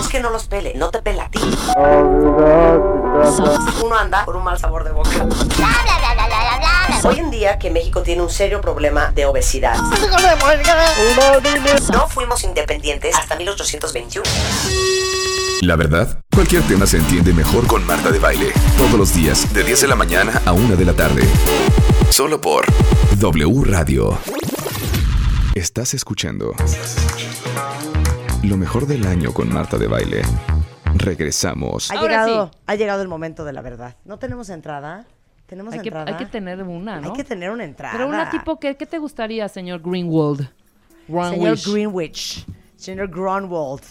Es que no los pele, no te pela a ti. Uno anda por un mal sabor de boca. Hoy en día que México tiene un serio problema de obesidad. No fuimos independientes hasta 1821. La verdad, cualquier tema se entiende mejor con Marta de Baile. Todos los días, de 10 de la mañana a 1 de la tarde. Solo por W Radio. Estás escuchando lo mejor del año con Marta de Baile. Regresamos. Ha Ahora llegado, sí. ha llegado el momento de la verdad. ¿No tenemos entrada? ¿Tenemos Hay que, entrada? hay que tener una, ¿no? Hay que tener una entrada. Pero una tipo, ¿qué, ¿qué te gustaría, señor Greenwald? Señor Greenwich. Señor Grunwald.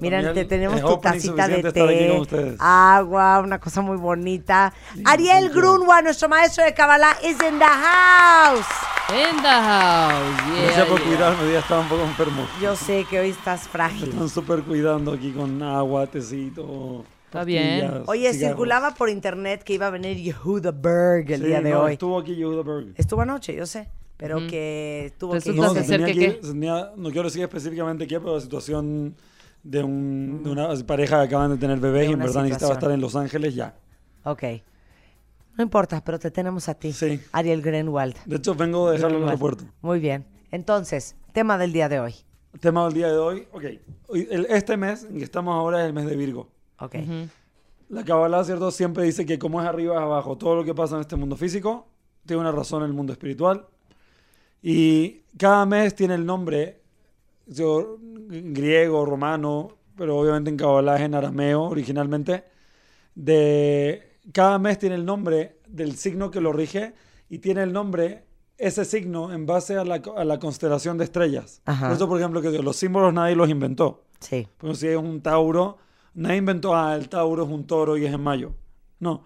Mira, para mí te tenemos tu tacita de té, agua, una cosa muy bonita. Ariel Grunwald, nuestro maestro de Kabbalah, is in the house. In the house. Yeah, Gracias por yeah. cuidarme, hoy día estaba un poco enfermo. Yo sé que hoy estás Me frágil. están súper cuidando aquí con agua, tecito. Está bien. Oye, cigarros. circulaba por internet que iba a venir Yehuda Berg el Sí, día de no, hoy. Estuvo aquí Yehuda Berg. Estuvo anoche, yo sé, pero que tuvo que Resulta No, que se ser tenía que que se tenía- no quiero decir específicamente qué, pero la situación de, un, de una pareja que acaban de tener bebés y en verdad necesitaba estar en Los Ángeles ya. Ok. No importa, pero te tenemos a ti, Sí. Ariel Grunwald. De hecho, vengo de dejarlo en el aeropuerto. Muy bien. Entonces, tema del día de hoy. Tema del día de hoy. Ok. El- este mes en que estamos ahora es el mes de Virgo. Ok. La Kabbalah, ¿cierto? Siempre dice que como es arriba es abajo. Todo lo que pasa en este mundo físico tiene una razón en el mundo espiritual. Y cada mes tiene el nombre yo, griego, romano, pero obviamente en Kabbalah es en arameo originalmente. De, cada mes tiene el nombre del signo que lo rige y tiene el nombre, ese signo, en base a la, co- a la constelación de estrellas. Ajá. Por eso, por ejemplo, que los símbolos nadie los inventó. Sí. Porque si es un Tauro, nadie inventó, ah, el Tauro es un toro y es en mayo. No.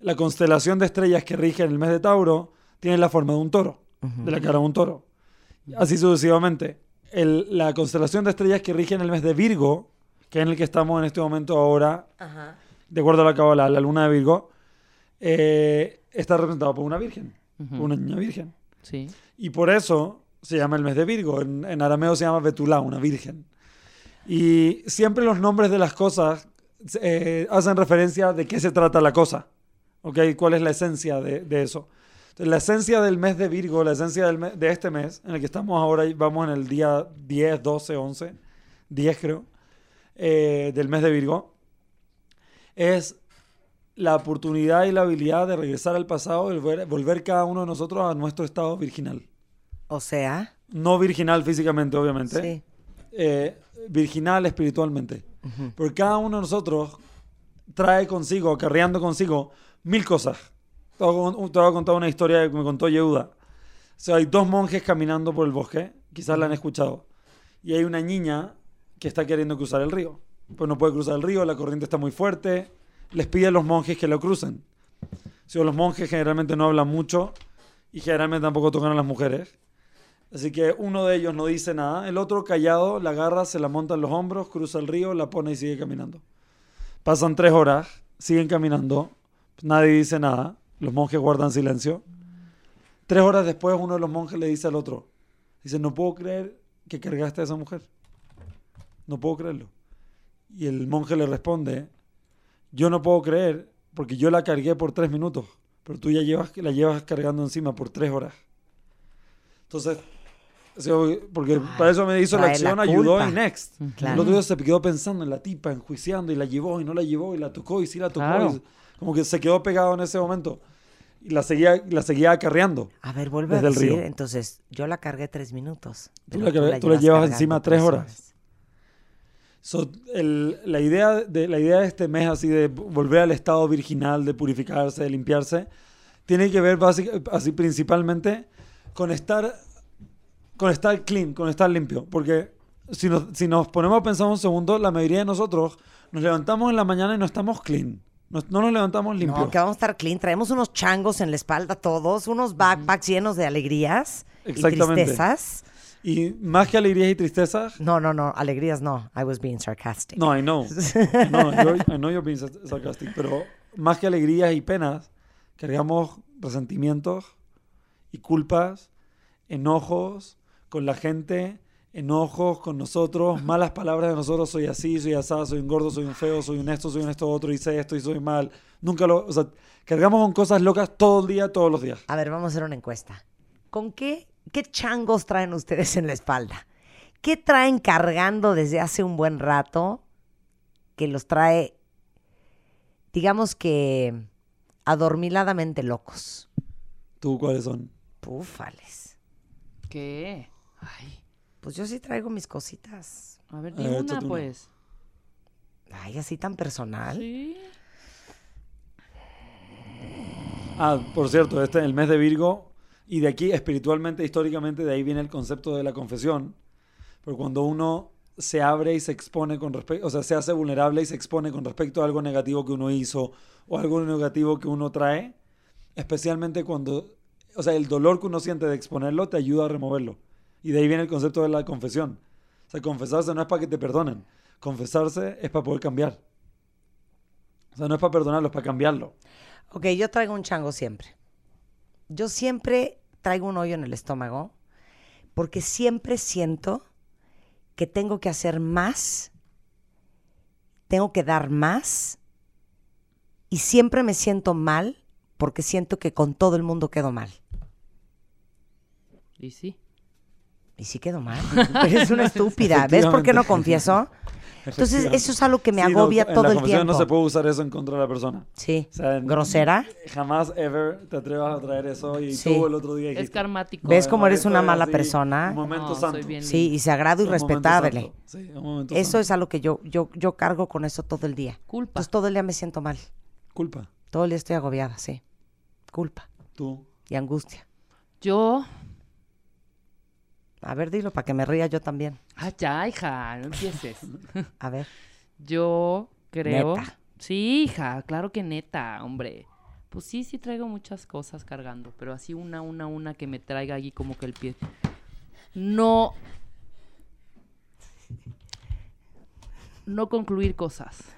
La constelación de estrellas que rige en el mes de Tauro tiene la forma de un toro, de la cara de un toro. Así sucesivamente. El- la constelación de estrellas que rige en el mes de Virgo, que es en el que estamos en este momento ahora, Ajá. de acuerdo a la Kabbalah, la luna de Virgo, eh, está representada por una virgen, por una niña virgen. Sí. Y por eso se llama el mes de Virgo. En, en arameo se llama Betulá, una virgen. Y siempre los nombres de las cosas eh, hacen referencia de qué se trata la cosa. ¿Ok? ¿Cuál es la esencia de, de eso? Entonces, la esencia del mes de Virgo, la esencia del de este mes, en el que estamos ahora, vamos en el día 10, 12, 11, 10 creo, eh, del mes de Virgo, es la oportunidad y la habilidad de regresar al pasado y volver, volver cada uno de nosotros a nuestro estado virginal. O sea, No virginal físicamente, obviamente. sí. eh, virginal espiritualmente. Porque cada uno de nosotros trae consigo, acarreando consigo, mil cosas. Te voy a- contar una historia que me contó Yehuda. O sea, hay dos monjes caminando por el bosque, quizás la han escuchado, y hay una niña que está queriendo cruzar el río. Pues no puede cruzar el río, la corriente está muy fuerte, les pide a los monjes que lo crucen. O sea, los monjes generalmente no hablan mucho y generalmente tampoco tocan a las mujeres. Así que uno de ellos no dice nada, el otro callado la agarra, se la monta en los hombros, cruza el río, la pone y sigue caminando. Pasan tres horas, siguen caminando, nadie dice nada, los monjes guardan silencio. Tres horas después uno de los monjes le dice al otro, dice, no puedo creer que cargaste a esa mujer. No puedo creerlo. Y el monje le responde, yo no puedo creer porque yo la cargué por tres minutos, pero tú ya llevas, la llevas cargando encima por tres horas. Entonces, o sea, porque para eso me hizo la trae la acción, ayudó y next. Claro. El otro día se quedó pensando en la tipa, enjuiciando y la llevó y no la llevó y la tocó y sí la tocó. Claro. y como que se quedó pegado en ese momento y la seguía, la seguía acarreando. A ver, vuelve Desde a el decir. río. Entonces, yo la cargué tres minutos. Tú la cargué- tú la llevas encima tres horas. So, el- la, idea de, la idea de este mes así de volver al estado virginal, de purificarse, de limpiarse, tiene que ver básica- así principalmente con estar, con estar clean, con estar limpio. Porque si nos, si nos ponemos a pensar un segundo, la mayoría de nosotros nos levantamos en la mañana y no estamos clean. No, no nos levantamos limpios. No, que vamos a estar clean. Traemos unos changos en la espalda todos, unos backpacks llenos de alegrías y tristezas. Y más que alegrías y tristezas, No, no, no, alegrías no. I was being sarcastic. No, I know. I know, you're, I know you're being sar- sarcastic, pero más que alegrías y penas, cargamos resentimientos y culpas enojos con la gente, enojos con nosotros, malas palabras de nosotros, soy así, soy asado, soy un gordo, soy un feo, soy un esto, soy un esto otro, hice esto y soy mal. Nunca lo, o sea, cargamos con cosas locas todo el día, todos los días. A ver, vamos a hacer una encuesta. ¿Con qué, qué changos traen ustedes en la espalda? ¿Qué traen cargando desde hace un buen rato que los trae, digamos que, adormiladamente locos? ¿Tú cuáles son? Púfales. ¿Qué? Ay, Pues yo sí traigo mis cositas. a ver, A di ver, una, pues. Ay, así tan personal. Sí. Ah, por cierto, este es el mes de Virgo y de aquí espiritualmente, históricamente, de ahí viene el concepto de la confesión. Porque cuando uno se abre y se expone con respecto, o sea, se hace vulnerable y se expone con respecto a algo negativo que uno hizo o algo negativo que uno trae, especialmente cuando, o sea, el dolor que uno siente de exponerlo te ayuda a removerlo. Y de ahí viene el concepto de la confesión. O sea, confesarse no es para que te perdonen, confesarse es para poder cambiar. O sea, no es para perdonarlo, es para cambiarlo. Ok, yo traigo un chango siempre. Yo siempre traigo un hoyo en el estómago porque siempre siento que tengo que hacer más, tengo que dar más y siempre me siento mal porque siento que con todo el mundo quedo mal. Y sí. Y sí quedo mal. Eres una estúpida. ¿Ves por qué no confieso? Entonces, eso es algo que me Sí, agobia en todo la el tiempo. No se puede usar eso en contra de la persona. Sí. O sea, ¿Grosera? Jamás, ever te atrevas a traer eso y Sí. tú el otro día Es karmático. ¿Ves cómo eres una mala así, persona? Un momento No, santo. Sí, y sagrado y Un respetable. Sí, un momento Eso santo. es algo que yo, yo, yo cargo con eso todo el día. Culpa. Entonces todo el día me siento mal. Culpa. Todo el día estoy agobiada, sí. Culpa Tú. y angustia. Yo. A ver, dilo para que me ría yo también. Ah, ya, hija, no empieces. A ver. Yo creo. Neta. Sí, hija, claro que neta, hombre. Pues sí, sí traigo muchas cosas cargando, pero así una, una, una que me traiga allí como que el pie. No. No concluir cosas.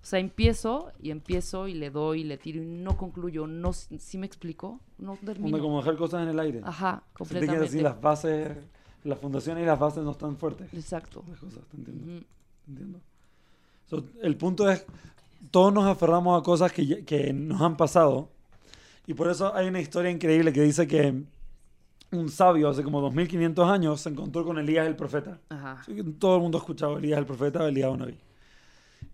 O sea, empiezo y empiezo y le doy y le tiro y no concluyo. No, ¿Sí me explico? No termino. como dejar cosas en el aire. Ajá, completamente. así, las bases, las fundaciones y las bases no están fuertes. Exacto. Las cosas, te entiendo. Te entiendo. So, el punto es, todos nos aferramos a cosas que, que nos han pasado. Y por eso hay una historia increíble que dice que un sabio hace como 2500 años se encontró con Elías el profeta. Ajá. Todo el mundo ha escuchado Elías el profeta, Elías un Naví.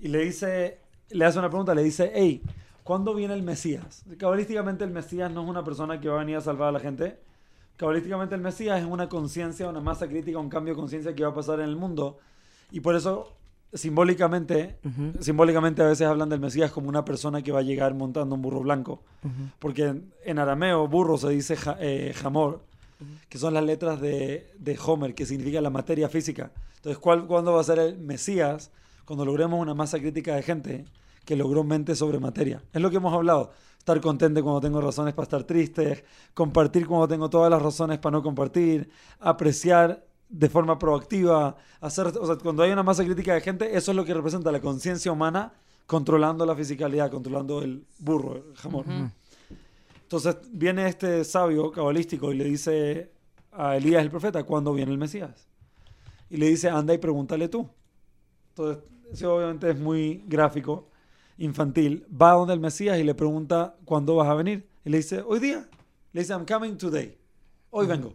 Y le dice, le hace una pregunta, le dice, hey, ¿cuándo viene el Mesías? Cabalísticamente el Mesías no es una persona que va a venir a salvar a la gente. Cabalísticamente el Mesías es una conciencia, una masa crítica, un cambio de conciencia que va a pasar en el mundo. Y por eso, simbólicamente, simbólicamente a veces hablan del Mesías como una persona que va a llegar montando un burro blanco. Porque en, en arameo, burro se dice ja- eh, jamor, que son las letras de, de Homer, que significa la materia física. Entonces, ¿cuál, ¿cuándo va a ser el Mesías? Cuando logremos una masa crítica de gente que logró mente sobre materia. Es lo que hemos hablado. Estar contente cuando tengo razones para estar triste, compartir cuando tengo todas las razones para no compartir, apreciar de forma proactiva, hacer, o sea, cuando hay una masa crítica de gente, eso es lo que representa la conciencia humana controlando la fisicalidad, controlando el burro, el jamón. Entonces viene este sabio cabalístico y le dice a Elías el profeta, ¿cuándo viene el Mesías? Y le dice, anda y pregúntale tú. Entonces, eso obviamente es muy gráfico, infantil. Va donde el Mesías y le pregunta, ¿cuándo vas a venir? Y le dice, hoy día. Le dice, I'm coming today. Hoy vengo.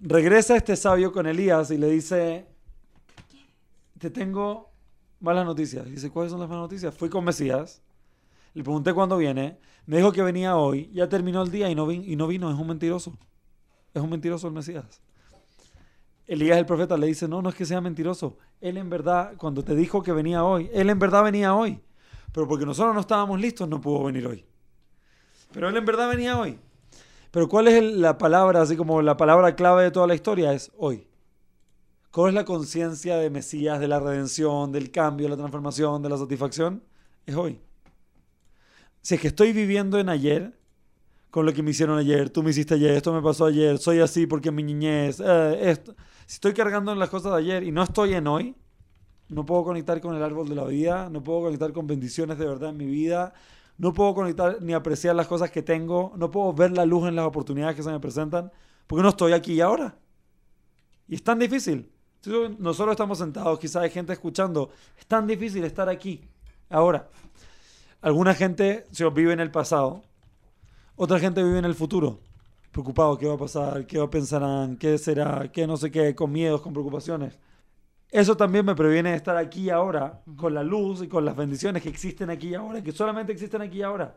Regresa este sabio con Elías y le dice, te tengo malas noticias. Y dice, ¿cuáles son las malas noticias? Fui con Mesías, le pregunté cuándo viene, me dijo que venía hoy, ya terminó el día y no, vin- y no vino, es un mentiroso. Es un mentiroso el Mesías. Elías el profeta le dice, no, no es que sea mentiroso. Él en verdad, cuando te dijo que venía hoy, él en verdad venía hoy. Pero porque nosotros no estábamos listos, no pudo venir hoy. Pero él en verdad venía hoy. Pero ¿cuál es la palabra, así como la palabra clave de toda la historia? Es hoy. ¿Cuál es la conciencia de Mesías, de la redención, del cambio, de la transformación, de la satisfacción? Es hoy. Si es que estoy viviendo en ayer, con lo que me hicieron ayer, tú me hiciste ayer, esto me pasó ayer, soy así porque mi niñez, eh, esto. Si estoy cargando en las cosas de ayer y no estoy en hoy, no puedo conectar con el árbol de la vida, no puedo conectar con bendiciones de verdad en mi vida, no puedo conectar ni apreciar las cosas que tengo, no puedo ver la luz en las oportunidades que se me presentan, porque no estoy aquí y ahora. Y es tan difícil. Nosotros estamos sentados, quizás hay gente escuchando, es tan difícil estar aquí, ahora. Alguna gente se vive en el pasado, otra gente vive en el futuro, preocupado, qué va a pasar, qué pensarán, qué será, qué no sé qué, con miedos, con preocupaciones. Eso también me previene de estar aquí y ahora, con la luz y con las bendiciones que existen aquí y ahora, que solamente existen aquí y ahora.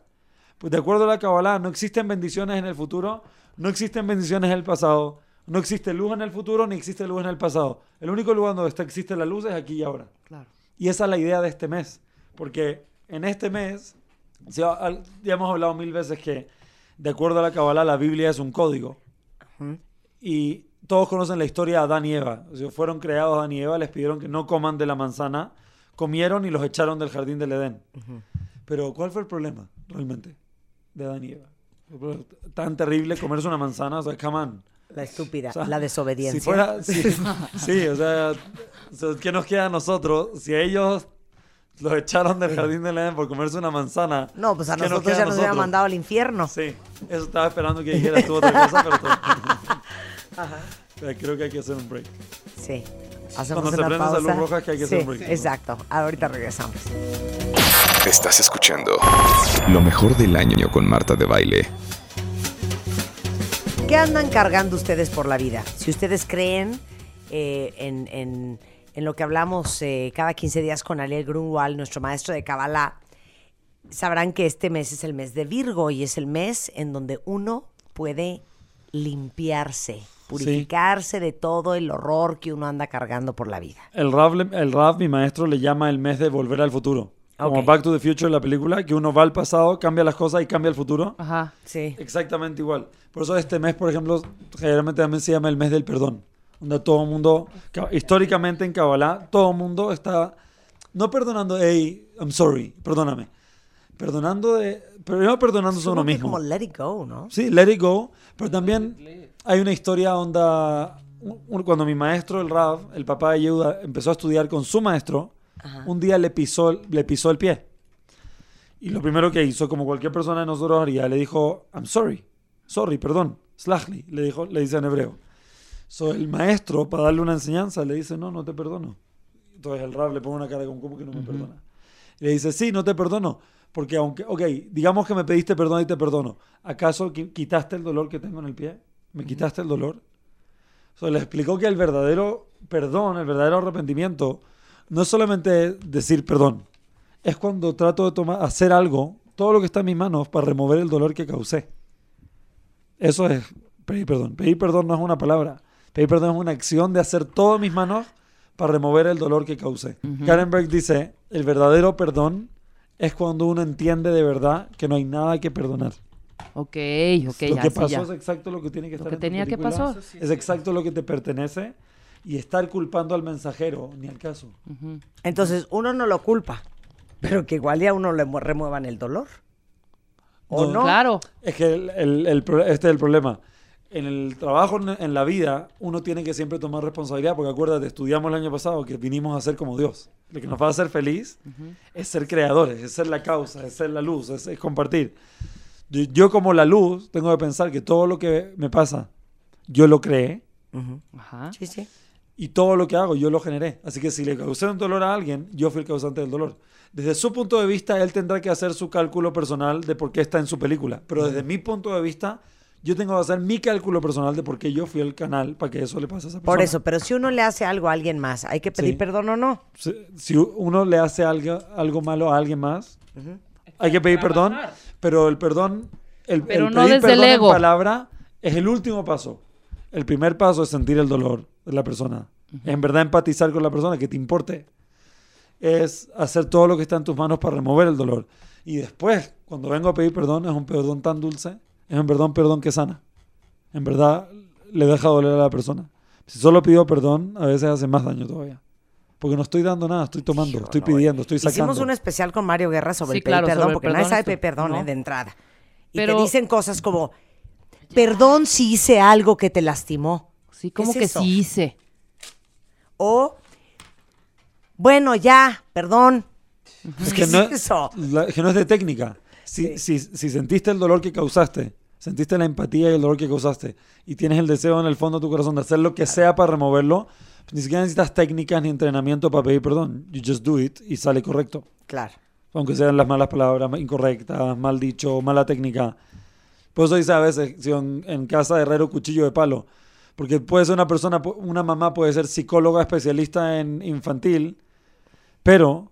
Pues de acuerdo a la Kabbalah, no existen bendiciones en el futuro, no existen bendiciones en el pasado, no existe luz en el futuro, ni existe luz en el pasado. El único lugar donde está, existe la luz es aquí y ahora. Claro. Y esa es la idea de este mes. Porque en este mes, ya, hemos hablado mil veces que, de acuerdo a la Kabbalah, la Biblia es un código. Y todos conocen la historia de Adán y Eva. O sea, fueron creados Adán y Eva, les pidieron que no coman de la manzana, comieron y los echaron del jardín del Edén. Pero, ¿cuál fue el problema realmente de Adán y Eva? Tan terrible comerse una manzana, o sea, come on. La estúpida, O sea, la desobediencia. Si fuera, si- sí, o sea, ¿qué nos queda a nosotros? Si ellos los echaron del jardín del Edén por comerse una manzana. No, pues a ¿qué nos nosotros ya nos hubieran nosotros? mandado al infierno. Sí, eso estaba esperando que dijeras tú otra cosa, pero todo. Pero Creo que hay que hacer un break. Sí. Hacemos Cuando se una esa pausa. luz roja que hay que hacer un break. Exacto. Ahorita regresamos. Estás escuchando lo mejor del año con Marta de Baile. ¿Qué andan cargando ustedes por la vida? Si ustedes creen eh, en, en- en lo que hablamos eh, cada 15 días con Ariel Grunwald, nuestro maestro de Kabbalah, sabrán que este mes es el mes de Virgo y es el mes en donde uno puede limpiarse, purificarse de todo el horror que uno anda cargando por la vida. El Rav, el Rav, mi maestro, le llama el mes de volver al futuro. Como Ok. Back to the Future, la película, que uno va al pasado, cambia las cosas y cambia el futuro. Ajá. Sí. Exactamente igual. Por eso este mes, por ejemplo, generalmente también se llama el mes del perdón. Donde todo el mundo, ca- históricamente en Kabbalah, todo el mundo está, no perdonando, hey, I'm sorry, perdóname. Perdonando de, primero perdonándose a uno mismo. como let it go, ¿no? Sí, let it go. Pero también hay una historia onda, cuando mi maestro, el Rav, el papá de Yehuda, empezó a estudiar con su maestro, un día le pisó, le pisó el pie. Y lo primero que hizo, como cualquier persona de nosotros haría, le dijo, I'm sorry, sorry, perdón, slachli, le, dijo, le dice en hebreo. So, el maestro, para darle una enseñanza, le dice, no, no te perdono. Entonces el Rav le pone una cara como, ¿cómo que no me perdona? Y le dice, sí, no te perdono. Porque aunque, ok, digamos que me pediste perdón y te perdono. ¿Acaso qui- quitaste el dolor que tengo en el pie? ¿Me quitaste el dolor? So, le explicó que el verdadero perdón, el verdadero arrepentimiento, no es solamente decir perdón. Es cuando trato de tomar, hacer algo, todo lo que está en mis manos, para remover el dolor que causé. Eso es pedir perdón. Pedir perdón no es una palabra. Pedir perdón es una acción de hacer todo en mis manos para remover el dolor que causé. Karen Berg dice, el verdadero perdón es cuando uno entiende de verdad que no hay nada que perdonar. Ok, ok, lo ya, que sí, pasó ya. es exacto lo que tiene que Lo estar que en tenía que pasar. Es exacto lo que te pertenece y estar culpando al mensajero, ni al caso. Ujú. Entonces uno no lo culpa, pero que igual ya uno le mu- remuevan el dolor. ¿O No. no? Claro. Es que el- el- el este es el problema. En el trabajo, en- la vida, uno tiene que siempre tomar responsabilidad, porque acuérdate, estudiamos el año pasado que vinimos a ser como Dios. Lo que nos va a hacer feliz es ser creadores, es ser la causa, es ser la luz, es, es compartir. Yo, yo como la luz tengo que pensar que todo lo que me pasa, yo lo creé. Ajá. Sí, sí. y todo lo que hago, yo lo generé. Así que si le causé un dolor a alguien, yo fui el causante del dolor. Desde su punto de vista, él tendrá que hacer su cálculo personal de por qué está en su película. Pero desde mi punto de vista, yo tengo que hacer mi cálculo personal de por qué yo fui el canal para que eso le pase a esa persona. Por eso, pero si uno le hace algo a alguien más, ¿hay que pedir Sí. perdón o no? Si, si uno le hace algo, algo malo a alguien más, hay que pedir perdón, pero el perdón, el, Pero el no pedir desde el perdón ego. en palabra es el último paso. El primer paso es sentir el dolor de la persona. En verdad empatizar con la persona, que te importe. Es hacer todo lo que está en tus manos para remover el dolor. Y después, cuando vengo a pedir perdón, es un perdón tan dulce, es un perdón, perdón que sana. En verdad, le deja doler a la persona. Si solo pido perdón, a veces hace más daño todavía. Porque no estoy dando nada, estoy tomando, estoy pidiendo, estoy sacando. Hicimos un especial con Mario Guerra sobre Sí, el pedir claro, perdón, sobre porque perdón nadie sabe pedir perdón ¿no? eh, de entrada. Y Pero- te dicen cosas como, perdón si hice algo que te lastimó. Sí, como es que eso? sí hice. O, bueno, ya, perdón. Es ¿Qué que no, es eso? la- que no es de técnica. Si, si, si sentiste el dolor que causaste, sentiste la empatía y el dolor que causaste, y tienes el deseo en el fondo de tu corazón de hacer lo que sea para removerlo, ni siquiera necesitas técnicas ni entrenamiento para pedir perdón. You just do it y sale correcto. Claro. Aunque sean las malas palabras incorrectas, mal dicho, mala técnica. Por eso dice a veces, si en, en casa de herrero cuchillo de palo. Porque puede ser una persona, una mamá puede ser psicóloga especialista en infantil, pero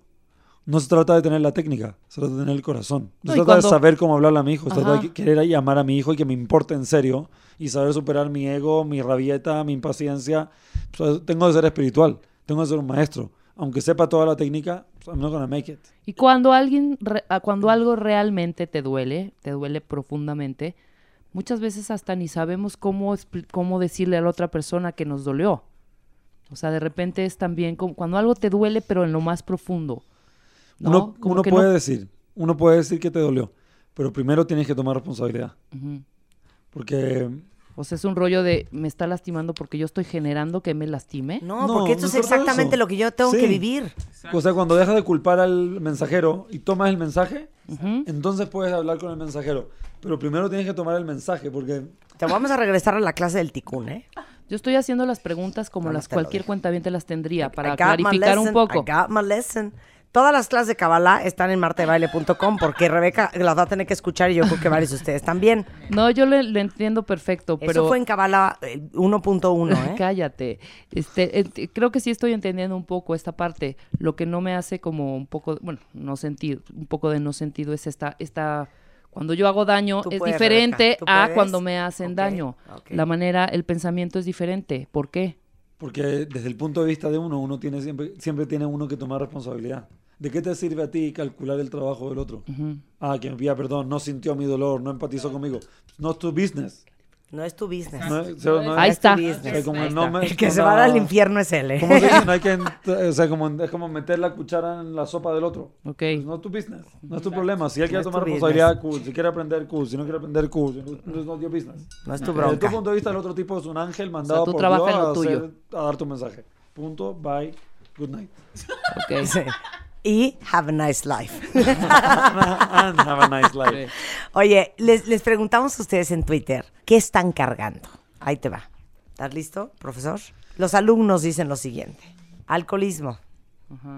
no se trata de tener la técnica, se trata de tener el corazón. No, se trata cuando- de saber cómo hablarle a mi hijo, se trata Ajá. de que- querer y amar a mi hijo y que me importe en serio y saber superar mi ego, mi rabieta, mi impaciencia. Tengo que ser espiritual, tengo que ser un maestro. Aunque sepa toda la técnica, pues, I'm not gonna make it. Y cuando alguien, re- cuando algo realmente te duele, te duele profundamente, muchas veces hasta ni sabemos cómo, cómo decirle a la otra persona que nos dolió. O sea, de repente es también como cuando algo te duele, pero en lo más profundo. ¿No? Uno, Como uno que puede no- decir, uno puede decir que te dolió, pero primero tienes que tomar responsabilidad. Ujú. Porque O sea, es un rollo de me está lastimando porque yo estoy generando que me lastime. No, No, porque esto no es exactamente eso. lo que yo tengo Sí. que vivir. O sea, cuando dejas de culpar al mensajero y tomas el mensaje, entonces puedes hablar con el mensajero. Pero primero tienes que tomar el mensaje, porque Te vamos a regresar a la clase del ticún, ¿eh? Yo estoy haciendo las preguntas como las te cualquier dejo. cuentaviente las tendría para clarificar un poco. I got my lesson. Todas las clases de Kabbalah están en martebaile.com porque Rebeca las va a tener que escuchar y yo creo que varios de ustedes también. No, yo le, le entiendo perfecto, pero Eso fue en Kabbalah eh, 1.1, ¿eh? Cállate. Este, creo que sí estoy entendiendo un poco esta parte. Lo que no me hace como un poco, bueno, no sentir, un poco de no sentido es esta, esta, cuando yo hago daño Tú es puedes, diferente Rebeca, ¿tú a cuando me hacen daño. La manera, el pensamiento es diferente. ¿Por qué? Porque desde el punto de vista de uno, uno tiene siempre, siempre tiene uno que tomar responsabilidad. ¿De qué te sirve a ti calcular el trabajo del otro? Ujú. Ah, que me pida perdón, no sintió mi dolor, no empatizó conmigo. No es tu business. No es tu business. No es- o sea, no es- Ahí es tu está. business. o sea, como Ahí no está. me- El que no se va la- al infierno es él, ¿eh? ¿Cómo se dice? No hay que, o sea, como, es como meter la cuchara en la sopa del otro. Ok. Pues no es tu business, no es tu problema. Si él No quiere tu tomar responsabilidad, cool. Si quiere aprender, cool. Si no quiere aprender, cool. Si No, es your business. No es tu Desde bronca. tu punto de vista, el otro tipo es un ángel mandado por Dios a, hacer- a dar tu mensaje. Punto. Bye. Good night. Ok. Y have a nice life. And have a nice life. Oye, les, les preguntamos a ustedes en Twitter, ¿qué están cargando? Ahí te va. ¿Estás listo, profesor? Los alumnos dicen lo siguiente. Alcoholismo.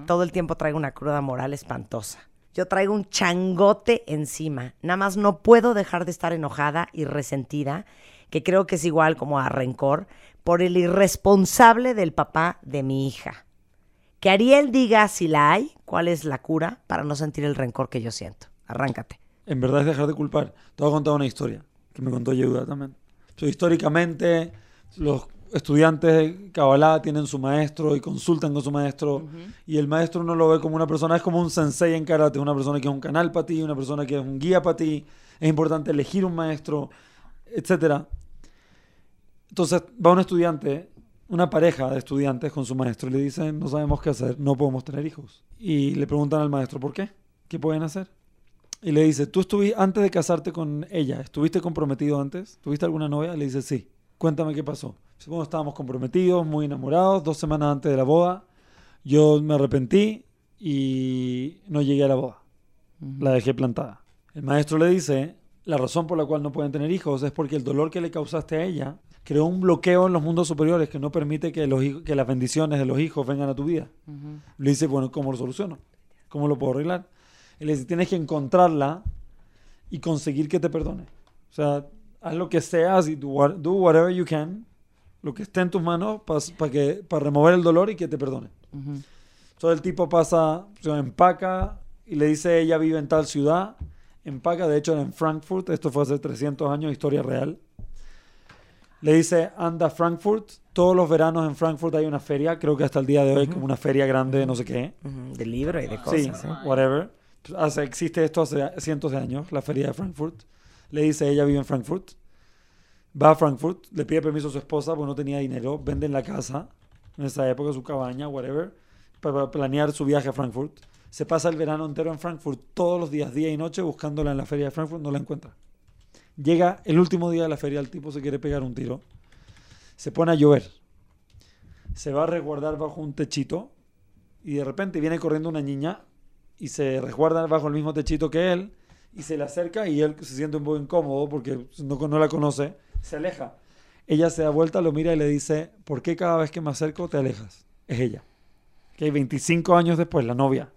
Todo el tiempo traigo una cruda moral espantosa. Yo traigo un changote encima. Nada más no puedo dejar de estar enojada y resentida, que creo que es igual como a rencor, por el irresponsable del papá de mi hija. Que Ariel diga si la hay, cuál es la cura para no sentir el rencor que yo siento. Arráncate. En verdad es dejar de culpar. Te voy a contar una historia que me contó Yehuda también. So, históricamente, los estudiantes de Kabbalah tienen su maestro y consultan con su maestro. Y el maestro no lo ve como una persona, es como un sensei en karate, una persona que es un canal para ti, una persona que es un guía para ti. Es importante elegir un maestro, etcétera. Entonces va un estudiante, una pareja de estudiantes con su maestro y le dicen, no sabemos qué hacer, no podemos tener hijos. Y le preguntan al maestro, ¿por qué? ¿Qué pueden hacer? Y le dice, ¿tú estuviste, antes de casarte con ella, estuviste comprometido antes? ¿Tuviste alguna novia? Le dice, sí. Cuéntame qué pasó. Bueno, estábamos comprometidos, muy enamorados, dos semanas antes de la boda. Yo me arrepentí y no llegué a la boda. La dejé plantada. El maestro le dice, la razón por la cual no pueden tener hijos es porque el dolor que le causaste a ella creó un bloqueo en los mundos superiores que no permite que, los que las bendiciones de los hijos vengan a tu vida. Le dice, bueno, ¿cómo lo soluciono? ¿Cómo lo puedo arreglar? Él le dice, tienes que encontrarla y conseguir que te perdone. O sea, haz lo que seas y do, what- do whatever you can, lo que esté en tus manos para que para remover el dolor y que te perdone. Ujú. Entonces el tipo pasa, o sea, empaca y le dice, ella vive en tal ciudad, empaca, de hecho era en Frankfurt, esto fue hace 300 años, historia real. Le dice, anda a Frankfurt, todos los veranos en Frankfurt hay una feria, creo que hasta el día de hoy, como una feria grande, no sé qué. De libro y de Sí, cosas. ¿eh? whatever. Hace- existe esto hace cientos de años, la feria de Frankfurt. Le dice, ella vive en Frankfurt. Va a Frankfurt, le pide permiso a su esposa porque no tenía dinero, venden la casa, en esa época su cabaña, whatever, para planear su viaje a Frankfurt. Se pasa el verano entero en Frankfurt, todos los días, día y noche, buscándola en la feria de Frankfurt, no la encuentra. Llega el último día de la feria, el tipo se quiere pegar un tiro. Se pone a llover. Se va a resguardar bajo un techito y de repente viene corriendo una niña y se resguarda bajo el mismo techito que él y se le acerca y él se siente un poco incómodo porque no, no la conoce, se aleja. Ella se da vuelta, lo mira y le dice, ¿por qué cada vez que me acerco te alejas? Es ella. Que 25 años después, la novia.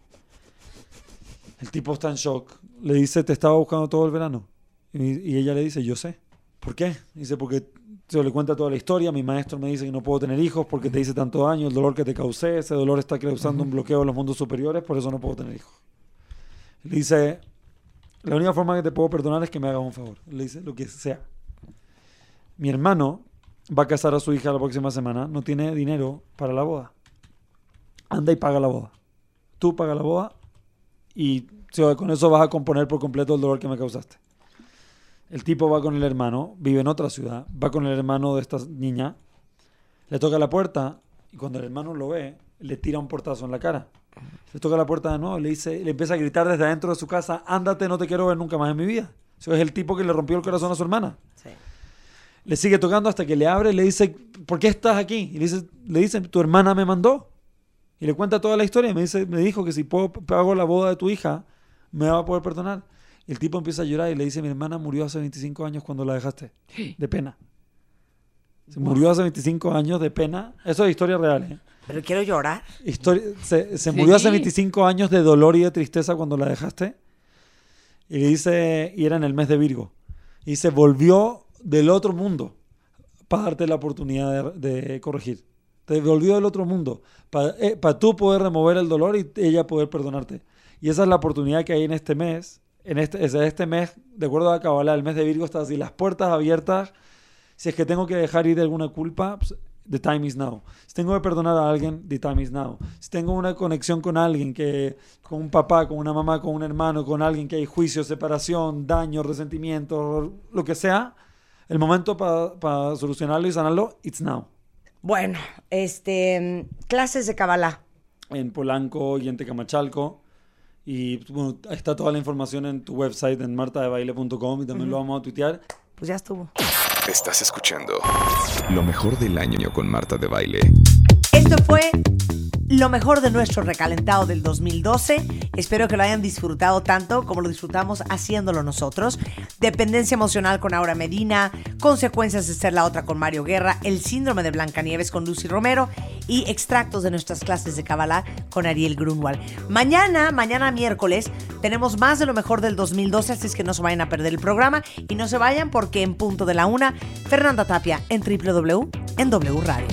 El tipo está en shock. Le dice, te estaba buscando todo el verano. Y, y ella le dice, yo sé. ¿Por qué? Dice, porque se le cuenta toda la historia. Mi maestro me dice que no puedo tener hijos porque te hice tanto daño, el dolor que te causé, ese dolor está causando un bloqueo en los mundos superiores, por eso no puedo tener hijos. Le dice, la única forma que te puedo perdonar es que me hagas un favor. Le dice, lo que sea. Mi hermano va a casar a su hija la próxima semana, no tiene dinero para la boda. Anda y paga la boda. Tú paga la boda y con eso vas a componer por completo el dolor que me causaste. El tipo va con el hermano, vive en otra ciudad, va con el hermano de esta niña, le toca la puerta y cuando el hermano lo ve, le tira un portazo en la cara. Le toca la puerta de nuevo, le dice, le empieza a gritar desde adentro de su casa, ándate, no te quiero ver nunca más en mi vida. Eso es el tipo que le rompió el corazón a su hermana. Sí. Le sigue tocando hasta que le abre y le dice, ¿por qué estás aquí? Y le dice, le dice, tu hermana me mandó. Y le cuenta toda la historia. y Me, dice, me dijo que si puedo, pago la boda de tu hija, me va a poder perdonar. El tipo empieza a llorar y le dice, mi hermana murió hace 25 años cuando la dejaste. De pena. Se murió hace 25 años de pena. Eso es historia real. ¿eh? Pero quiero llorar. Historia, se se murió hace Sí. 25 años de dolor y de tristeza cuando la dejaste. Y le dice, y era en el mes de Virgo. Y se volvió del otro mundo para darte la oportunidad de, de corregir. Te volvió del otro mundo para tú poder remover el dolor y ella poder perdonarte. Y esa es la oportunidad que hay en este mes. En este, es este mes, de acuerdo a Kabbalah, el mes de Virgo está así, las puertas abiertas. Si es que tengo que dejar ir alguna culpa, pues, the time is now. Si tengo que perdonar a alguien, the time is now. Si tengo una conexión con alguien, que, con un papá, con una mamá, con un hermano, con alguien que hay juicio, separación, daño, resentimiento, lo que sea, el momento para solucionarlo y sanarlo, it's now. Bueno, este, clases de Kabbalah. En Polanco y en Tecamachalco. Y bueno, está toda la información en tu website en martadebaile.com y también lo vamos a tuitear. Pues ya estuvo. Estás escuchando lo mejor del año con Marta de Baile. Esto fue lo mejor de nuestro recalentado del 2012. Espero que lo hayan disfrutado tanto como lo disfrutamos haciéndolo nosotros. Dependencia emocional con Aura Medina, consecuencias de ser la otra con Mario Guerra, el síndrome de Blancanieves con Lucy Romero y extractos de nuestras clases de Kabbalah con Ariel Grunwald. Mañana, mañana miércoles, tenemos más de lo mejor del 2012, así es que no se vayan a perder el programa y no se vayan porque en punto de la una, Fernanda Tapia en www en W Radio.